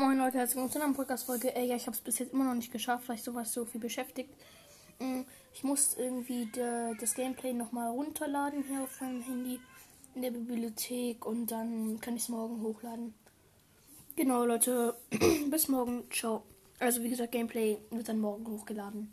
Moin Leute, herzlich willkommen zu einer Podcast-Folge. Äh, ja, ich habe es bis jetzt immer noch nicht geschafft, weil ich sowas so viel beschäftigt. Mm, ich muss irgendwie de, das Gameplay nochmal runterladen hier auf meinem Handy in der Bibliothek und dann kann ich es morgen hochladen. Genau, Leute, bis morgen. Ciao. Also wie gesagt, Gameplay wird dann morgen hochgeladen.